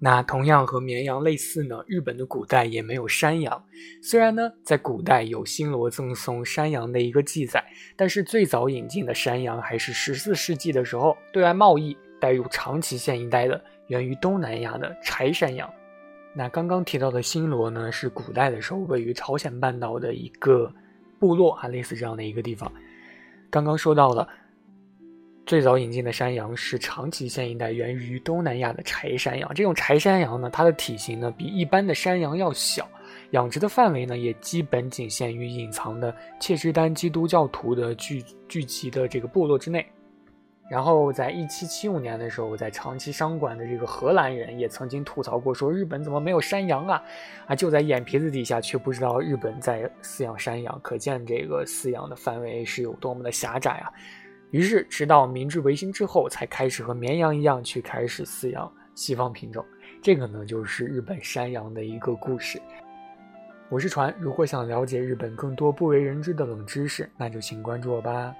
那同样和绵羊类似呢，日本的古代也没有山羊。虽然呢，在古代有新罗赠送山羊的一个记载，但是最早引进的山羊还是十四世纪的时候对外贸易带入长崎县一带的，源于东南亚的柴山羊。那刚刚提到的新罗呢，是古代的时候位于朝鲜半岛的一个部落啊，类似这样的一个地方。刚刚说到了。最早引进的山羊是长崎县一带源于东南亚的柴山羊。这种柴山羊呢，它的体型呢比一般的山羊要小，养殖的范围呢也基本仅限于隐藏的切支丹基督教徒的聚聚集的这个部落之内。然后在一七七五年的时候，在长崎商馆的这个荷兰人也曾经吐槽过，说日本怎么没有山羊啊？啊，就在眼皮子底下，却不知道日本在饲养山羊，可见这个饲养的范围是有多么的狭窄啊！于是，直到明治维新之后，才开始和绵羊一样去开始饲养西方品种。这个呢，就是日本山羊的一个故事。我是船，如果想了解日本更多不为人知的冷知识，那就请关注我吧。